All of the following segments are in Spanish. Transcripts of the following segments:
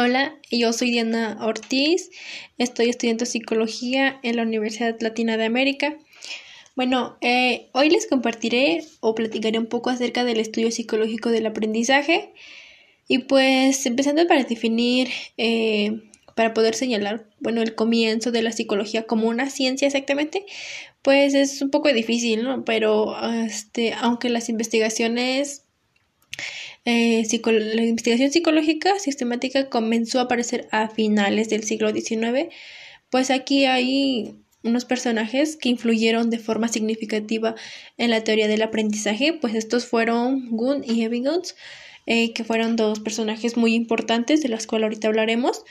Hola, yo soy Diana Ortiz, estoy estudiando psicología en la Universidad Latina de América. Bueno, eh, hoy les compartiré o platicaré un poco acerca del estudio psicológico del aprendizaje y pues empezando para definir, eh, para poder señalar, bueno, el comienzo de la psicología como una ciencia exactamente, pues es un poco difícil, ¿no? Pero este, aunque las investigaciones eh, la investigación psicológica sistemática comenzó a aparecer a finales del siglo XIX, pues aquí hay unos personajes que influyeron de forma significativa en la teoría del aprendizaje, pues estos fueron Gunn y Ebbinghaus, eh, que fueron dos personajes muy importantes de las cuales ahorita hablaremos.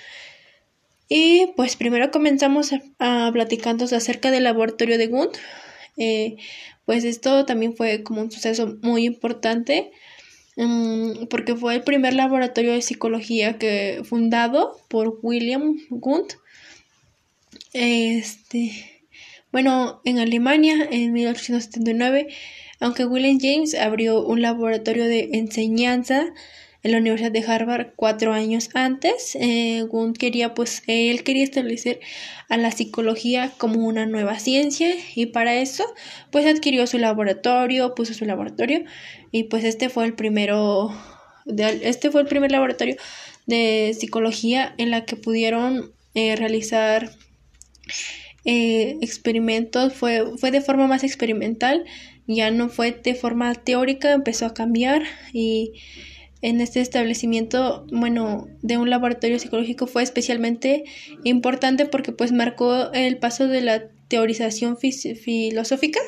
Y pues primero comenzamos a, platicando acerca del laboratorio de Gunn. Eh, pues esto también fue como un suceso muy importante porque fue el primer laboratorio de psicología que fundado por William Gunt. Este, bueno, en Alemania en 1879, aunque William James abrió un laboratorio de enseñanza en la Universidad de Harvard cuatro años antes. Eh, quería, pues, él quería establecer a la psicología como una nueva ciencia y para eso, pues, adquirió su laboratorio, puso su laboratorio y pues este fue el primero, este fue el primer laboratorio de psicología en la que pudieron eh, realizar eh, experimentos, fue, fue de forma más experimental, ya no fue de forma teórica, empezó a cambiar y en este establecimiento, bueno, de un laboratorio psicológico fue especialmente importante porque pues marcó el paso de la teorización filosófica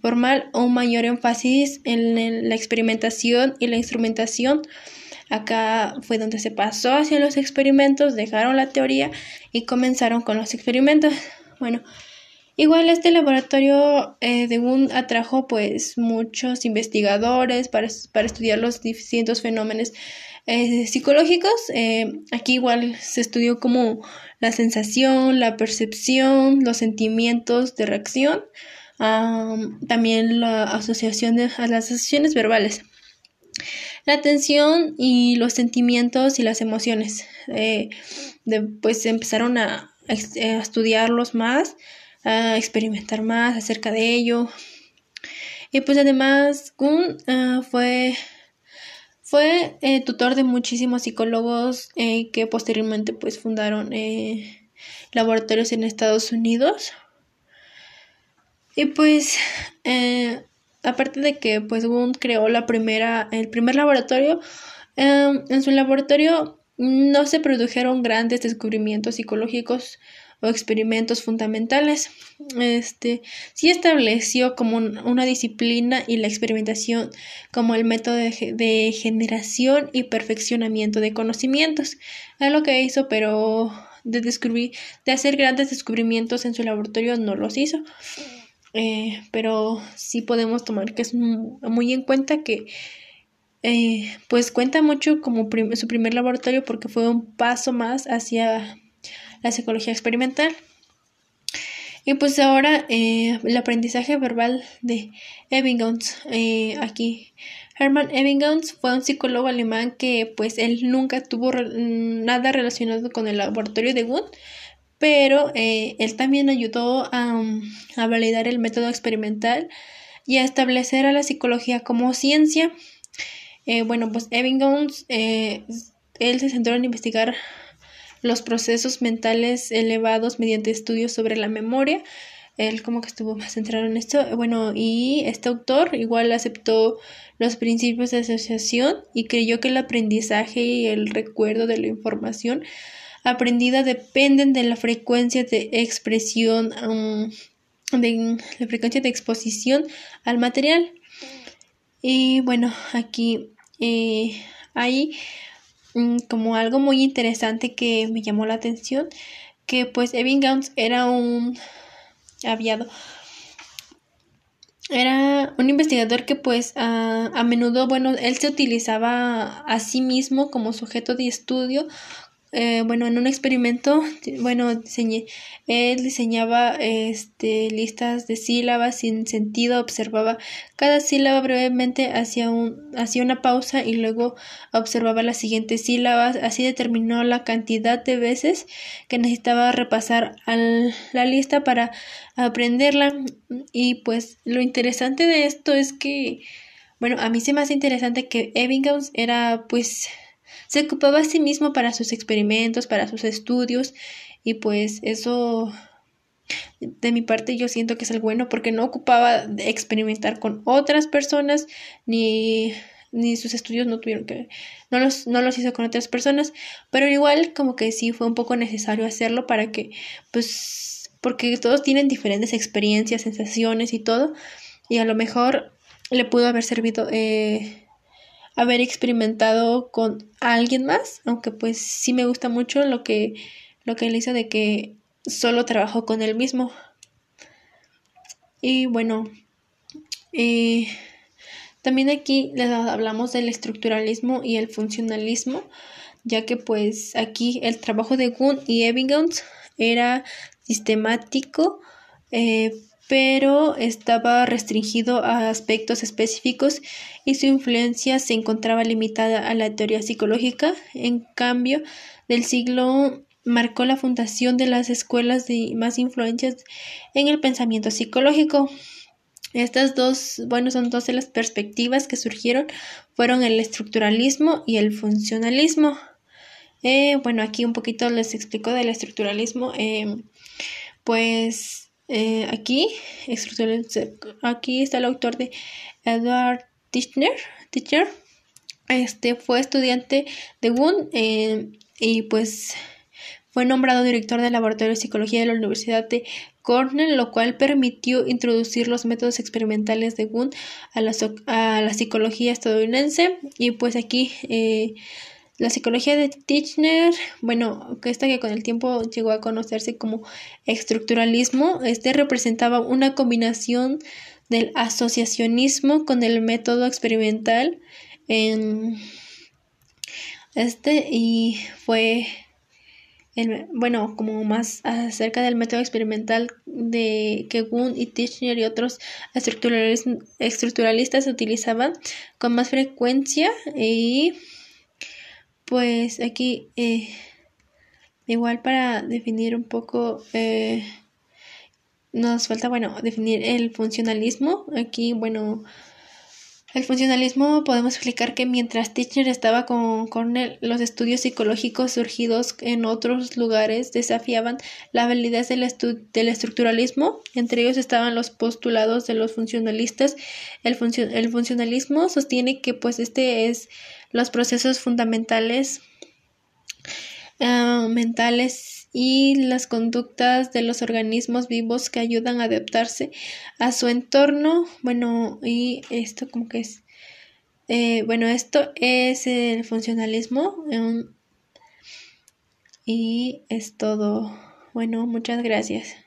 formal o un mayor énfasis en la experimentación y la instrumentación. Acá fue donde se pasó hacia los experimentos, dejaron la teoría y comenzaron con los experimentos. Bueno, Igual este laboratorio eh, de atrajo pues muchos investigadores para, para estudiar los distintos fenómenos eh, psicológicos. Eh, aquí igual se estudió como la sensación, la percepción, los sentimientos de reacción, también la asociación de a las asociaciones verbales. La atención y los sentimientos y las emociones. pues empezaron a, a estudiarlos más a experimentar más acerca de ello. Y pues además Kuhn ah, fue, fue eh, tutor de muchísimos psicólogos eh, que posteriormente pues fundaron eh, laboratorios en Estados Unidos. Y pues aparte de que pues Kuhn creó la primera, el primer laboratorio, en su laboratorio no se produjeron grandes descubrimientos psicológicos o experimentos fundamentales. Este sí estableció como una disciplina y la experimentación como el método de, generación y perfeccionamiento de conocimientos. Es lo que hizo, pero de descubrir, de hacer grandes descubrimientos en su laboratorio no los hizo. Eh, pero sí podemos tomar que es muy en cuenta que eh, pues cuenta mucho como su primer laboratorio porque fue un paso más hacia la psicología experimental. Y pues ahora eh, el aprendizaje verbal de Ebbinghaus. Eh, aquí Hermann Ebbinghaus fue un psicólogo alemán que pues él nunca tuvo nada relacionado con el laboratorio de Wundt, pero eh, él también ayudó a, a, validar el método experimental y a establecer a la psicología como ciencia. bueno, pues Ebbinghaus, él se centró en investigar los procesos mentales elevados mediante estudios sobre la memoria. Él como que estuvo más centrado en esto. Bueno, y este autor igual aceptó los principios de asociación y creyó que el aprendizaje y el recuerdo de la información aprendida dependen de la frecuencia de expresión, um, de la frecuencia de exposición al material. Y bueno, aquí eh, hay Mm, como algo muy interesante que me llamó la atención, que pues Evan Gauns era un aviado. Era un investigador que pues a, a menudo, bueno, él se utilizaba a sí mismo como sujeto de estudio eh, bueno, en un experimento, bueno, diseñé, él diseñaba este, listas de sílabas sin sentido, observaba cada sílaba brevemente, hacía, un, hacía una pausa y luego observaba las siguientes sílabas, así determinó la cantidad de veces que necesitaba repasar la lista para aprenderla. Y pues lo interesante de esto es que, bueno, a mí se me hace interesante que Ebbinghaus era pues se ocupaba a sí mismo para sus experimentos, para sus estudios y pues eso de mi parte yo siento que es el bueno porque no ocupaba de experimentar con otras personas ni ni sus estudios no tuvieron que no los no los hizo con otras personas pero igual como que sí fue un poco necesario hacerlo para que pues porque todos tienen diferentes experiencias sensaciones y todo y a lo mejor le pudo haber servido eh, haber experimentado con alguien más, aunque pues sí me gusta mucho lo que, lo que él hizo de que solo trabajó con él mismo. Y bueno, eh, también aquí les hablamos del estructuralismo y el funcionalismo, ya que pues aquí el trabajo de Gunn y Ebbinghaus era sistemático, eh, pero estaba restringido a aspectos específicos y su influencia se encontraba limitada a la teoría psicológica. En cambio, del siglo marcó la fundación de las escuelas de más influencias en el pensamiento psicológico. Estas dos, bueno, son dos de las perspectivas que surgieron, fueron el estructuralismo y el funcionalismo. Eh, bueno, aquí un poquito les explico del estructuralismo. Eh, pues eh, aquí, aquí está el autor de Edward Tischner este fue estudiante de Wundt eh, y pues fue nombrado director del laboratorio de psicología de la Universidad de Cornell, lo cual permitió introducir los métodos experimentales de Wundt a la, a la psicología estadounidense. Y pues aquí eh, la psicología de Tichner, bueno, esta que con el tiempo llegó a conocerse como estructuralismo, este representaba una combinación del asociacionismo con el método experimental en este y fue bueno, como más acerca del método experimental de que Gunn y Tichner y otros estructuralistas utilizaban con más frecuencia y pues aquí eh, igual para definir un poco eh, nos falta bueno definir el funcionalismo aquí bueno el funcionalismo podemos explicar que mientras Tichner estaba con Cornell, los estudios psicológicos surgidos en otros lugares desafiaban la validez del, del estructuralismo. Entre ellos estaban los postulados de los funcionalistas. El, el funcionalismo sostiene que pues este es los procesos fundamentales ah, mentales y las conductas de los organismos vivos que ayudan a adaptarse a su entorno. Bueno, y esto como que es... Eh, bueno, esto es el funcionalismo. y es todo. Bueno, muchas gracias.